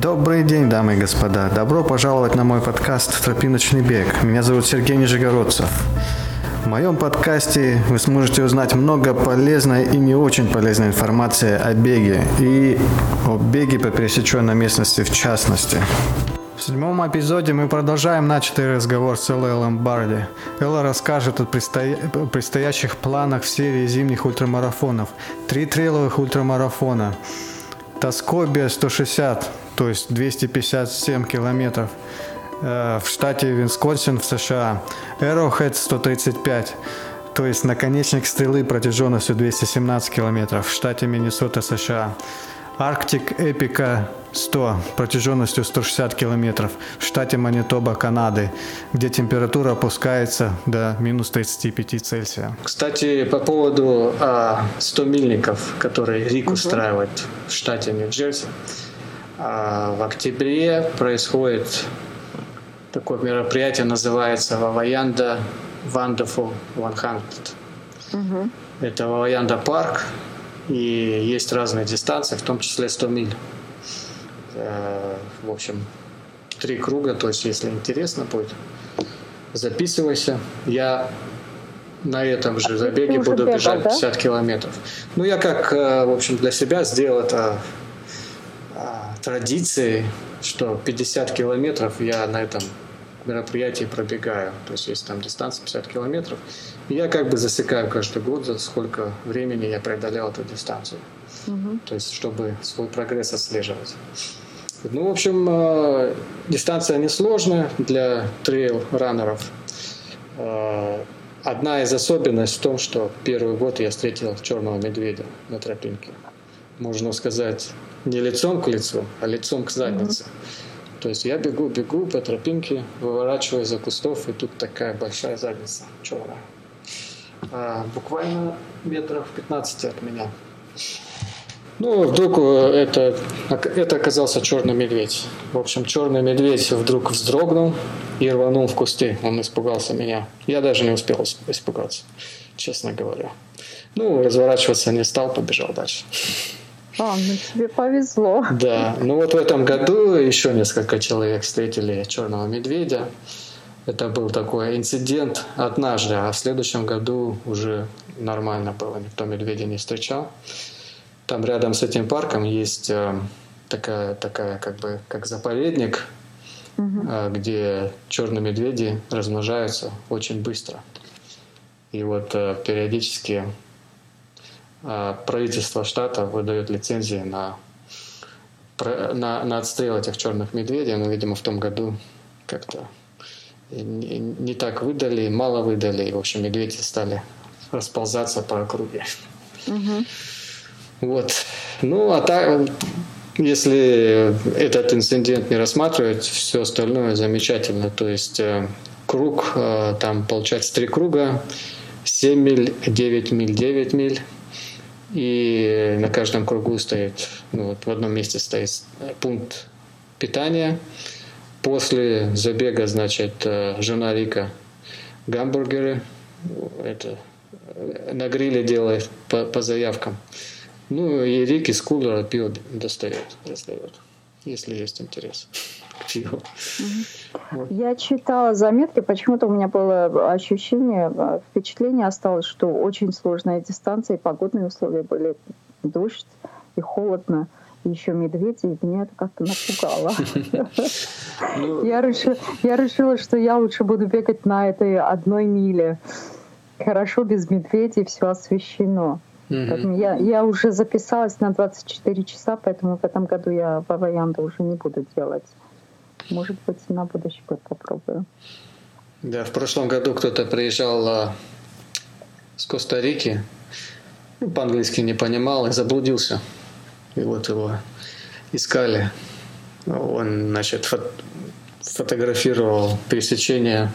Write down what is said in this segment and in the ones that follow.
Добрый день, дамы и господа. Добро пожаловать на мой подкаст «Тропиночный бег». Меня зовут Сергей Нижегородцев. В моем подкасте вы сможете узнать много полезной и не очень полезной информации о беге и о беге по пересеченной местности в частности. В седьмом эпизоде мы продолжаем начатый разговор с Эллой Ломбарди. Элла расскажет о предстоя... предстоящих планах в серии зимних ультрамарафонов. Три трейловых ультрамарафона. Тоскобия 160, то есть 257 километров э, в штате Висконсин в США. Arrowhead 135, то есть наконечник стрелы протяженностью 217 километров в штате Миннесота, США. Арктик Эпика 100 протяженностью 160 километров в штате Манитоба, Канады, где температура опускается до минус 35 Цельсия. Кстати, по поводу а, 100 мильников, которые РИК устраивает в штате Нью-Джерси, а, в октябре происходит такое мероприятие, называется Ваваянда Wonderful 100. Угу. Это Ваваянда парк, и есть разные дистанции, в том числе 100 миль. Э, в общем, три круга, то есть если интересно будет, записывайся. Я на этом же забеге буду бегал, бежать 50 да? километров. Ну, я как, э, в общем, для себя сделал это а, традицией, что 50 километров я на этом мероприятии пробегаю. То есть, если там дистанция 50 километров, я как бы засекаю каждый год, за сколько времени я преодолел эту дистанцию. Угу. То есть, чтобы свой прогресс отслеживать. Ну, в общем, э, дистанция несложная для трейл-раннеров. Э, одна из особенностей в том, что первый год я встретил черного медведя на тропинке. Можно сказать, не лицом к лицу, а лицом к заднице. Mm-hmm. То есть я бегу, бегу по тропинке, выворачиваю за кустов, и тут такая большая задница черная. А, буквально метров 15 от меня. Ну, вдруг э, это, это оказался черный медведь. В общем, черный медведь вдруг вздрогнул и рванул в кусты. Он испугался меня. Я даже не успел испугаться, честно говоря. Ну, разворачиваться не стал, побежал дальше. А, ну тебе повезло. Да, ну вот в этом году еще несколько человек встретили черного медведя. Это был такой инцидент однажды, а в следующем году уже нормально было, никто медведя не встречал. Там рядом с этим парком есть э, такая, такая как бы как заповедник, угу. где черные медведи размножаются очень быстро. И вот э, периодически правительство штата выдает лицензии на, на, на отстрел этих черных медведей, но, видимо, в том году как-то не, не так выдали, мало выдали, и, в общем, медведи стали расползаться по округе. Угу. Вот. Ну, а так, если этот инцидент не рассматривать, все остальное замечательно. То есть э, круг, э, там получается три круга, 7 миль, 9 миль, 9 миль. И на каждом кругу стоит, ну вот в одном месте стоит пункт питания. После забега, значит, э, жена Рика гамбургеры это, на гриле делает по, по заявкам. Ну и Рик из кулера пиво достает, раздает, если есть интерес Я читала заметки, почему-то у меня было ощущение, а, впечатление осталось, что очень сложная дистанция, и погодные условия были дождь и холодно еще медведи, и меня это как-то напугало. Ну, я решила, что я лучше буду бегать на этой одной миле. Хорошо без медведей, все освещено. Mm-hmm. я, я уже записалась на 24 часа, поэтому в этом году я Баваянду уже не буду делать. Может быть, на будущий год попробую. Да, в прошлом году кто-то приезжал а, с Коста-Рики, ну, по-английски не понимал и заблудился. И вот его искали. Он, значит, фото- фотографировал пересечение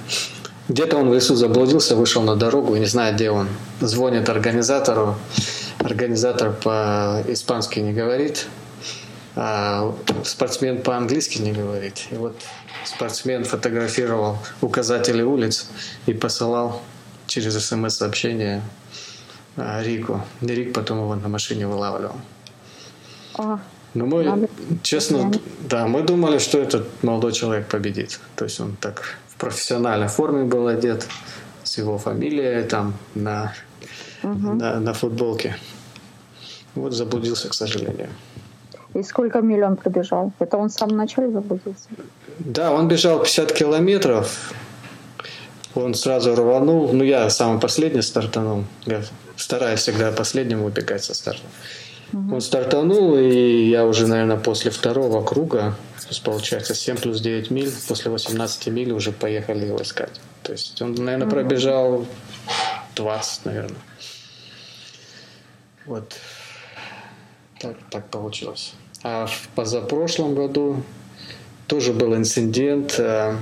где-то он в лесу заблудился, вышел на дорогу и не знает, где он. Звонит организатору. Организатор по-испански не говорит, а спортсмен по-английски не говорит. И вот спортсмен фотографировал указатели улиц и посылал через смс-сообщение а, Рику. И Рик потом его на машине вылавливал. А, Ну, мы, Надо... честно, да, мы думали, что этот молодой человек победит. То есть он так в профессиональной форме был одет, с его фамилией там на, угу. на, на футболке. Вот заблудился, к сожалению. И сколько миль он пробежал? Это он в самом начале заблудился? Да, он бежал 50 километров. Он сразу рванул. Ну, я самый последний стартанул. Я стараюсь всегда последним убегать со старта. Угу. Он стартанул, и я уже, наверное, после второго круга, то есть получается 7 плюс 9 миль, после 18 миль уже поехали его искать. То есть он, наверное, угу. пробежал 20, наверное. Вот так, так получилось. А в позапрошлом году тоже был инцидент. Э,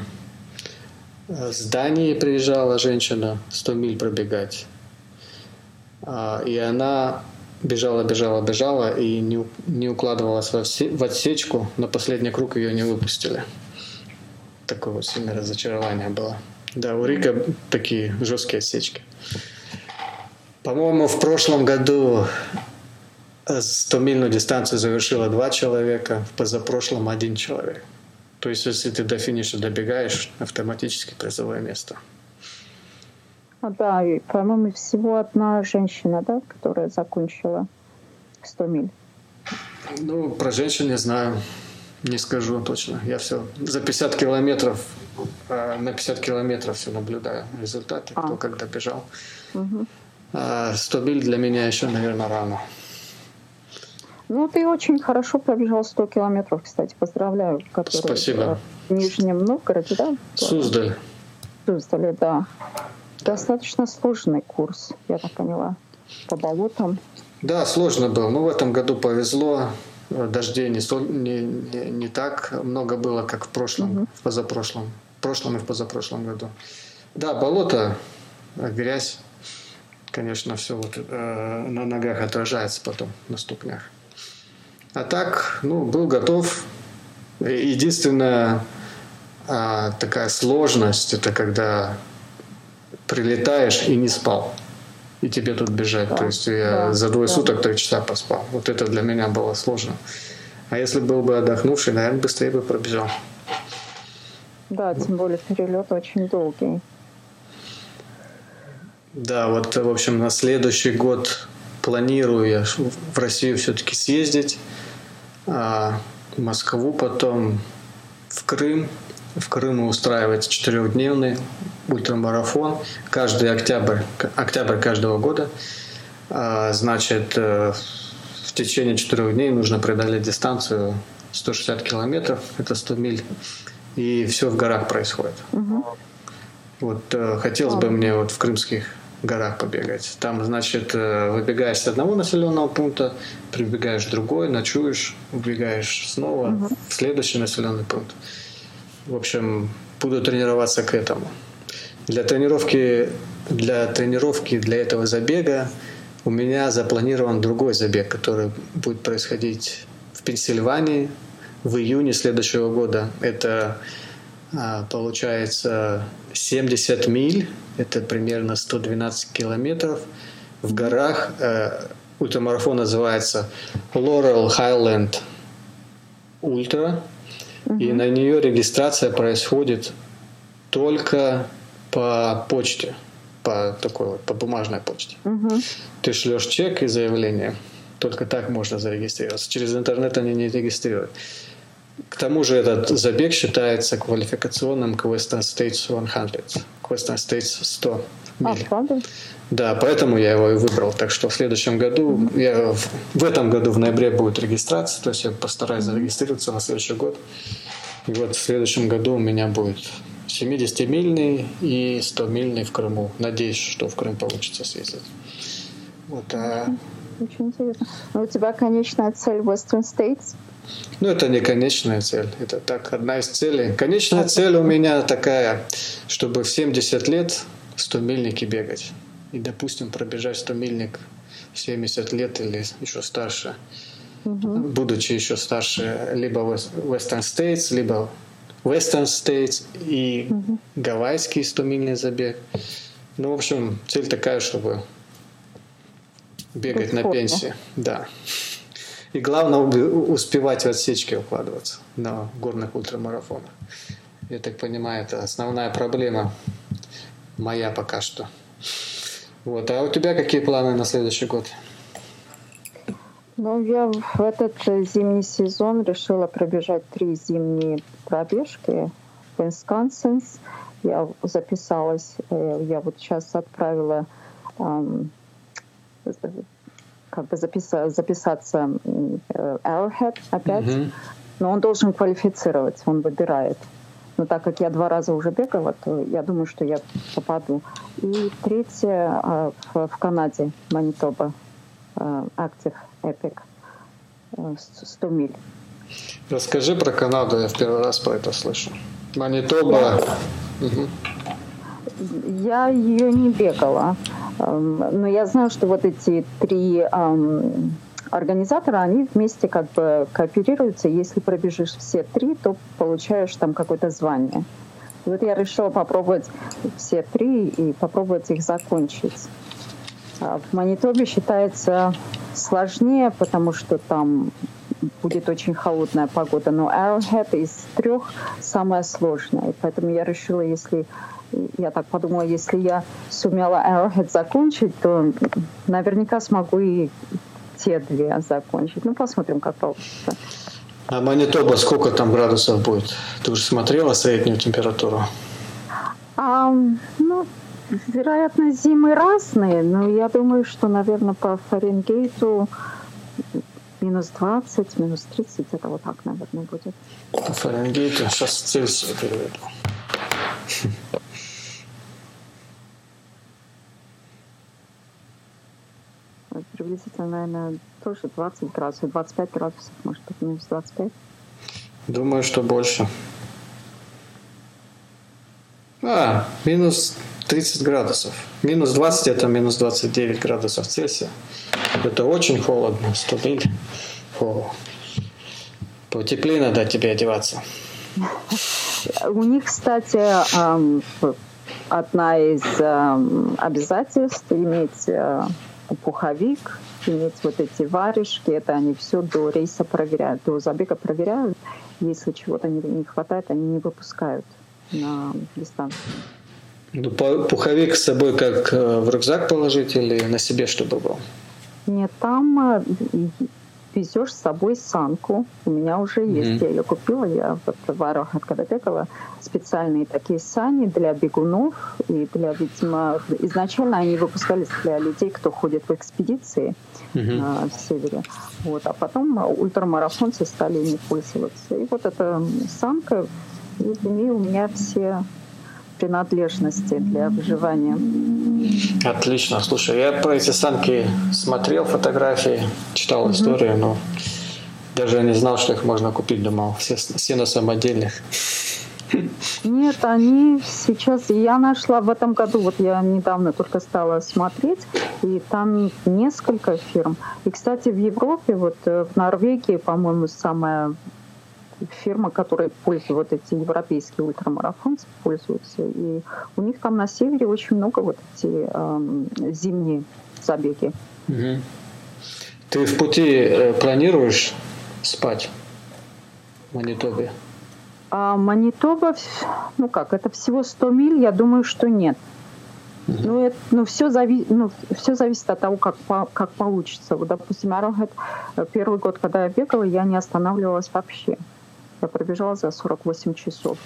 с Дании приезжала женщина 100 миль пробегать. А, и она бежала, бежала, бежала и не, не укладывалась в отсечку. На последний круг ее не выпустили. Такое вот сильное разочарование было. Да, у Рика такие жесткие отсечки. По-моему, в прошлом году 100-мильную дистанцию завершило два человека, в позапрошлом один человек. То есть, если ты до финиша добегаешь, автоматически призовое место. А, да, и, по-моему, всего одна женщина, да, которая закончила 100 миль. Ну, про женщин не знаю, не скажу точно. Я все за 50 километров, э, на 50 километров все наблюдаю результаты, а. кто когда бежал. Угу. А 100 миль для меня еще, наверное, рано. Ну, ты очень хорошо пробежал 100 километров, кстати, поздравляю. Спасибо. В Нижнем Новгороде, да? Суздаль. Суздале, да. Достаточно сложный курс, я так поняла, по болотам. Да, сложно был. Ну, в этом году повезло. Дождей не, не, не, не так много было, как в прошлом, угу. в позапрошлом. В прошлом и в позапрошлом году. Да, болото, грязь, конечно, все вот э, на ногах отражается потом, на ступнях. А так, ну, был готов. Единственная а, такая сложность, это когда прилетаешь и не спал. И тебе тут бежать. Да, То есть я да, за двое да. суток три часа поспал. Вот это для меня было сложно. А если был бы отдохнувший, наверное, быстрее бы пробежал. Да, тем более перелет очень долгий. Да, вот, в общем, на следующий год планирую я в Россию все-таки съездить а, в Москву, потом в Крым. В Крыму устраивается четырехдневный ультрамарафон каждый октябрь, октябрь каждого года. А, значит, э, в течение четырех дней нужно преодолеть дистанцию 160 километров, это 100 миль, и все в горах происходит. Угу. Вот э, хотелось бы мне вот в крымских горах побегать. Там, значит, э, выбегаешь с одного населенного пункта, прибегаешь в другой, ночуешь, убегаешь снова угу. в следующий населенный пункт. В общем, буду тренироваться к этому. Для тренировки, для тренировки для этого забега у меня запланирован другой забег, который будет происходить в Пенсильвании в июне следующего года. Это получается 70 миль это примерно 112 километров в горах. Э, ультрамарафон называется Laurel Highland Ultra. Угу. И на нее регистрация происходит только по почте, по такой вот, по бумажной почте. Угу. Ты шлешь чек и заявление. Только так можно зарегистрироваться. Через интернет они не регистрируют. К тому же этот забег считается квалификационным к Western States 100, к Western States 100 миль. А, правда? Да, поэтому я его и выбрал. Так что в следующем году, я в, в этом году в ноябре будет регистрация, то есть я постараюсь зарегистрироваться на следующий год. И вот в следующем году у меня будет 70-мильный и 100-мильный в Крыму. Надеюсь, что в Крым получится съездить. Вот, а... Очень интересно. Но у тебя конечная цель Western States? Ну, это не конечная цель, это так, одна из целей. Конечная цель у меня такая, чтобы в 70 лет 100 мильники бегать. И, допустим, пробежать 100 мильник в 70 лет или еще старше. Угу. Будучи еще старше, либо Western States, либо Western States и угу. гавайский 100-мильный забег. Ну, в общем, цель такая, чтобы бегать на пенсии. Да. И главное успевать в отсечки укладываться на горных ультрамарафонах. Я так понимаю, это основная проблема моя пока что. Вот. А у тебя какие планы на следующий год? Ну, я в этот зимний сезон решила пробежать три зимние пробежки в Висконсин. Я записалась, э, я вот сейчас отправила как бы записаться, записаться э, Arrowhead опять, mm-hmm. но он должен квалифицировать, он выбирает. Но так как я два раза уже бегала, то я думаю, что я попаду. И третье э, в, в Канаде, Манитоба, Active Epic, 100 миль. Расскажи про Канаду, я в первый раз про это слышу. Манитоба. Угу. Я ее не бегала, но я знаю, что вот эти три организатора, они вместе как бы кооперируются. Если пробежишь все три, то получаешь там какое-то звание. И вот я решила попробовать все три и попробовать их закончить. А в Манитобе считается сложнее, потому что там будет очень холодная погода. Но Arrowhead из трех самая сложная. И поэтому я решила, если я так подумала, если я сумела Arrowhead закончить, то наверняка смогу и те две закончить. Ну, посмотрим, как получится. А Манитоба сколько там градусов будет? Ты уже смотрела среднюю температуру? А, ну, вероятно, зимы разные, но я думаю, что, наверное, по Фаренгейту минус 20, минус 30, это вот так, наверное, будет. По Фаренгейту, сейчас Цельсию переведу. Приблизительно, наверное, тоже 20 градусов, 25 градусов, может быть, минус 25. Думаю, что больше. А, минус 30 градусов. Минус 20 это минус 29 градусов Цельсия. Это очень холодно, 100 миль. О. Потеплее надо тебе одеваться. У них, кстати, одна из обязательств иметь э, пуховик, иметь вот эти варежки, это они все до рейса проверяют, до забега проверяют. Если чего-то не, не хватает, они не выпускают на дистанцию. Ну, пуховик с собой как э, в рюкзак положить или на себе чтобы был? Нет, там э, везешь с собой санку. У меня уже есть, mm-hmm. я ее купила, я вот в Арахат, когда бегала, специальные такие сани для бегунов и для, видимо, изначально они выпускались для людей, кто ходит в экспедиции mm-hmm. на, в севере. Вот, а потом ультрамарафонцы стали ими пользоваться. И вот эта санка, и в ней у меня все принадлежности для выживания. Отлично. Слушай, я про эти санки смотрел фотографии, читал mm-hmm. историю, но даже не знал, что их можно купить, думал, все, все на самодельных. Нет, они сейчас, я нашла в этом году, вот я недавно только стала смотреть, и там несколько фирм. И, кстати, в Европе, вот э, в Норвегии, по-моему, самая фирма, которая пользуется, вот эти европейские ультрамарафонцы пользуются. И у них там на севере очень много вот эти э, зимние забеги. Угу. Ты в пути э, планируешь спать в Манитобе? А Манитоба, ну как, это всего 100 миль, я думаю, что нет. Uh-huh. Ну, это, ну, все, зави, ну, все зависит от того, как, по, как получится. Вот, допустим, Arrowhead, э, первый год, когда я бегала, я не останавливалась вообще. Я пробежала за 48 часов.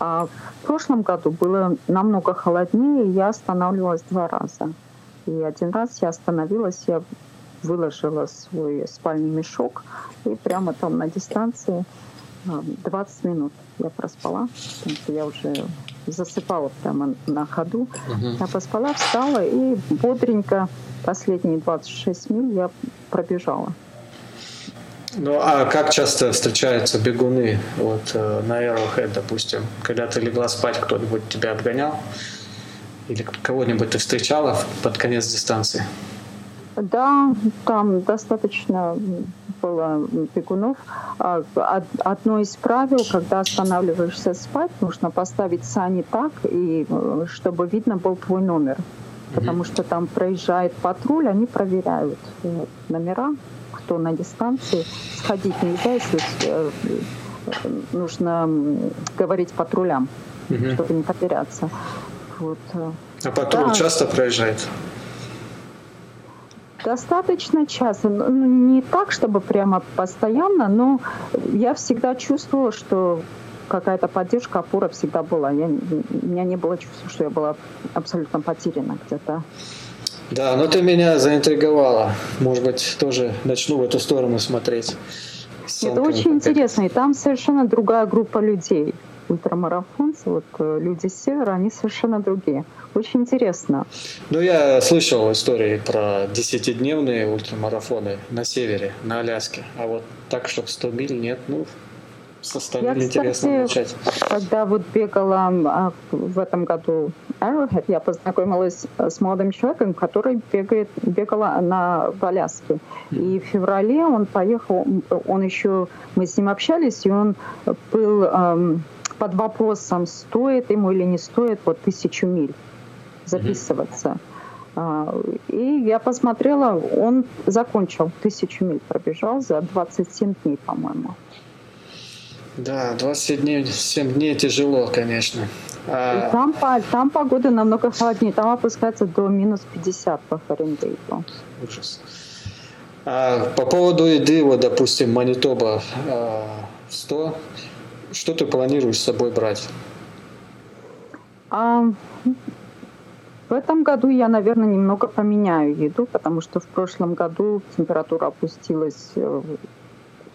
А в прошлом году было намного холоднее, я останавливалась два раза. И один раз я остановилась, я выложила свой спальный мешок, и прямо там на дистанции 20 а, минут я проспала, потому что я уже засыпала прямо на ходу. Угу. Я поспала, встала и бодренько последние 26 миль я пробежала. Ну, а как часто встречаются бегуны вот, э, на Arrowhead, допустим? Когда ты легла спать, кто-нибудь тебя обгонял? Или кого-нибудь ты встречала под конец дистанции? Да, там достаточно было бегунов. А, одно из правил, когда останавливаешься спать, нужно поставить сани так, и э, чтобы видно был твой номер. Потому что там проезжает патруль, они проверяют э, номера что на дистанции сходить нельзя, если э, нужно говорить патрулям, угу. чтобы не потеряться. Вот. А патруль да. часто проезжает? Достаточно часто. Ну, не так, чтобы прямо постоянно, но я всегда чувствовала, что какая-то поддержка, опора всегда была. Я, у меня не было чувства, что я была абсолютно потеряна где-то. Да, но ты меня заинтриговала. Может быть, тоже начну в эту сторону смотреть. Это очень интересно. И там совершенно другая группа людей. Ультрамарафонцы, вот э, люди с севера, они совершенно другие. Очень интересно. Ну, я слышал истории про десятидневные ультрамарафоны на севере, на Аляске. А вот так, чтобы 100 миль, нет, ну, составили я, интересно кстати, Когда вот бегала а, в этом году Arrowhead, я познакомилась с молодым человеком, который бегает, бегала на Аляске. И в феврале он поехал, он еще, мы с ним общались, и он был эм, под вопросом, стоит ему или не стоит вот тысячу миль записываться. Mm-hmm. И я посмотрела, он закончил тысячу миль, пробежал за 27 дней, по-моему. Да, 27 дней, 7 дней тяжело, конечно. А... Там, там погода намного холоднее, там опускается до минус 50 по Фаренгейту. Ужас. А по поводу еды, вот, допустим, Манитоба а, 100, что ты планируешь с собой брать? А, в этом году я, наверное, немного поменяю еду, потому что в прошлом году температура опустилась э,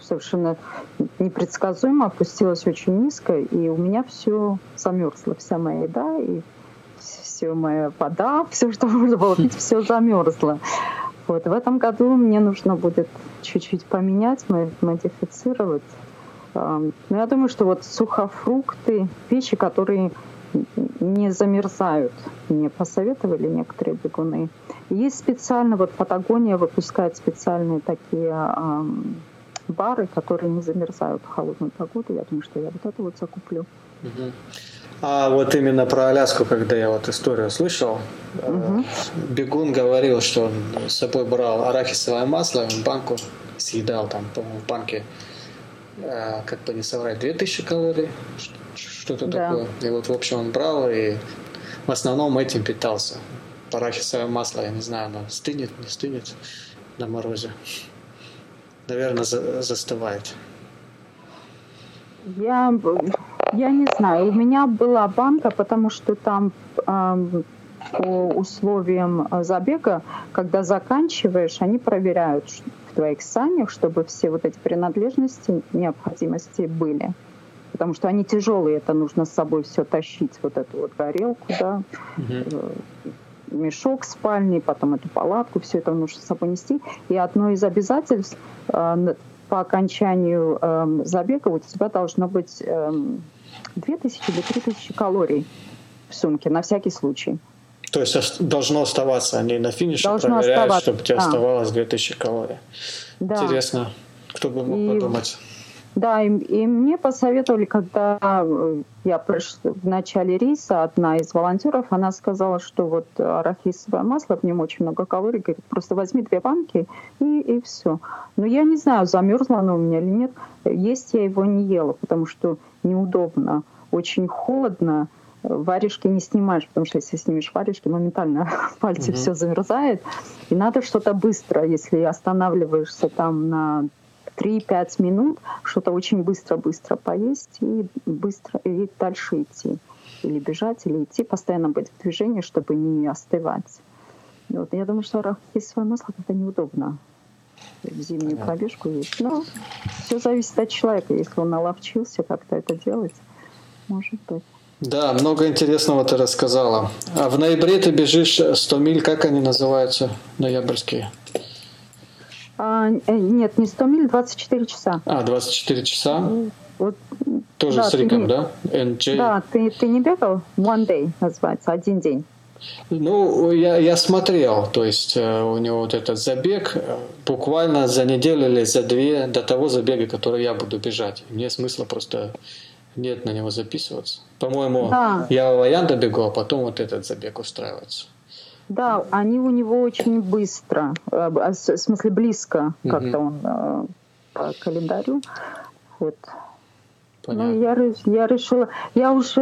совершенно непредсказуемо, опустилась очень низко, и у меня все замерзло, вся моя еда и все моя вода, все, что можно было пить, все замерзло. Вот в этом году мне нужно будет чуть-чуть поменять, модифицировать. Но я думаю, что вот сухофрукты, вещи, которые не замерзают, мне посоветовали некоторые бегуны. Есть специально, вот Патагония выпускает специальные такие бары, которые не замерзают в холодную погоду. Я думаю, что я вот это вот закуплю. А вот именно про Аляску, когда я вот историю слышал, угу. Бегун говорил, что он с собой брал арахисовое масло, банку съедал там, по-моему, в банке, э, как бы не соврать, 2000 калорий, что-то да. такое. И вот, в общем, он брал и в основном этим питался. Арахисовое масло, я не знаю, оно стынет, не стынет на морозе наверное, за, застывает? Я, я не знаю. У меня была банка, потому что там э, по условиям забега, когда заканчиваешь, они проверяют в твоих санях, чтобы все вот эти принадлежности, необходимости были. Потому что они тяжелые, это нужно с собой все тащить, вот эту вот горелку, да, угу мешок спальный, потом эту палатку, все это нужно с собой нести. И одно из обязательств э, по окончанию э, забега у тебя должно быть э, 2000 или 3000 калорий в сумке на всякий случай. То есть должно оставаться, они на финише должно проверяют, оставаться. чтобы у тебя да. оставалось 2000 калорий. Да. Интересно, кто бы мог и... подумать. Да, и, и мне посоветовали, когда э, я пришла в начале рейса, одна из волонтеров, она сказала, что вот арахисовое масло, в нем очень много калорий, говорит, просто возьми две банки и, и все. Но я не знаю, замерзло оно у меня или нет. Есть я его не ела, потому что неудобно, очень холодно, варежки не снимаешь, потому что если снимешь варежки, моментально в пальце угу. все замерзает. И надо что-то быстро, если останавливаешься там на 3-5 минут что-то очень быстро-быстро поесть и быстро и дальше идти. Или бежать, или идти, постоянно быть в движении, чтобы не остывать. Вот. Я думаю, что арахисовое масло это неудобно в зимнюю Понятно. пробежку есть. Но все зависит от человека. Если он наловчился как-то это делать, может быть. Да, много интересного ты рассказала. А в ноябре ты бежишь 100 миль, как они называются, ноябрьские? А, э, нет, не 100 миль, 24 часа. А, 24 часа? Вот, Тоже да, с Риком, да? NJ. Да, ты, ты не бегал? One day называется, один день. Ну, я, я смотрел, то есть э, у него вот этот забег э, буквально за неделю или за две до того забега, который я буду бежать. Мне смысла просто нет на него записываться. По-моему, да. я в Аянда бегу, а потом вот этот забег устраивается. Да, они у него очень быстро, а, в смысле близко, Мгм. как-то он э, по календарю. Вот. Понятно. Ну, я, я решила, я уже,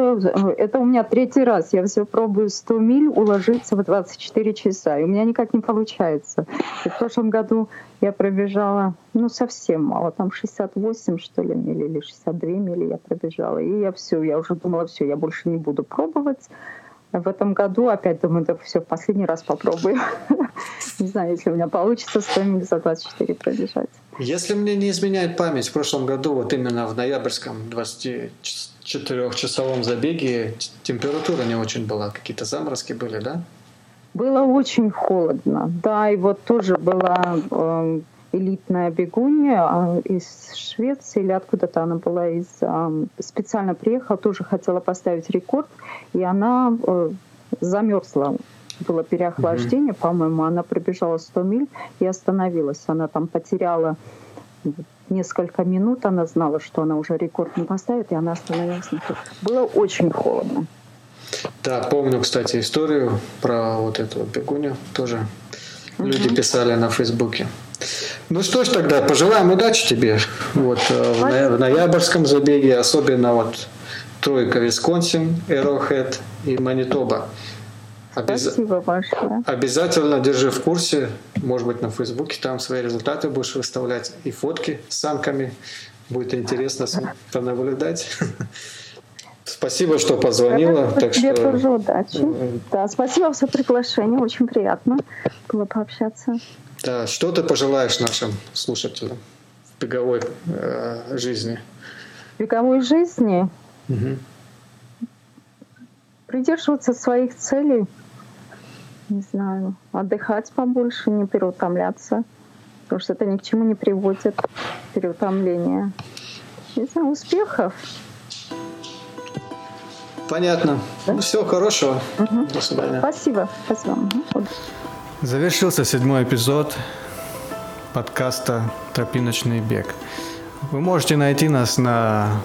это у меня третий раз, я все пробую 100 миль уложиться в 24 часа, и у меня никак не получается. И в прошлом году я пробежала, ну, совсем мало, там 68, что ли, мили или 62 мили я пробежала, и я все, я уже думала, все, я больше не буду пробовать. В этом году опять думаю, да все, в последний раз попробую. Не знаю, если у меня получится 100 миль за 24 пробежать. Если мне не изменяет память, в прошлом году, вот именно в ноябрьском 24-часовом забеге температура не очень была, какие-то заморозки были, да? Было очень холодно. Да, и вот тоже была э, элитная бегунья а, из Швеции или откуда-то она была из специально приехала, тоже хотела поставить рекорд, и она э, замерзла. Было переохлаждение, по-моему, она пробежала 100 миль и остановилась. Она там потеряла несколько минут, она знала, что она уже рекорд не поставит, и она остановилась. Было очень холодно. Да, помню, кстати, историю про вот эту бегуню тоже. Люди писали на Фейсбуке. Ну что ж тогда, пожелаем удачи тебе вот, э, в, в ноябрьском забеге, особенно вот тройка Висконсин, Эрохед и Манитоба. Обяз- Спасибо большое. Обязательно держи в курсе, может быть, на Фейсбуке, там свои результаты будешь выставлять и фотки с санками. Будет интересно понаблюдать. Спасибо, что позвонила. Спасибо Так тебе что тоже удачи. э, Да, спасибо за приглашение, очень приятно было пообщаться. да, что ты пожелаешь нашим слушателям в беговой э, жизни? В беговой жизни Мгм. придерживаться своих целей, не знаю, отдыхать побольше, не переутомляться, потому что это ни к чему не приводит, переутомление. Не знаю, успехов. Понятно. Ну, всего хорошего. Мгм. До свидания. Спасибо. Спасибо. Завершился седьмой эпизод подкаста «Тропиночный бег». Вы можете найти нас на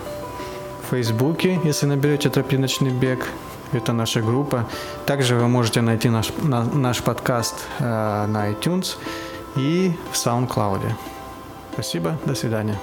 Фейсбуке, если наберете «Тропиночный бег». Это наша группа. Также вы можете найти наш, на- наш подкаст э, на iTunes и в SoundCloud. Спасибо, до свидания.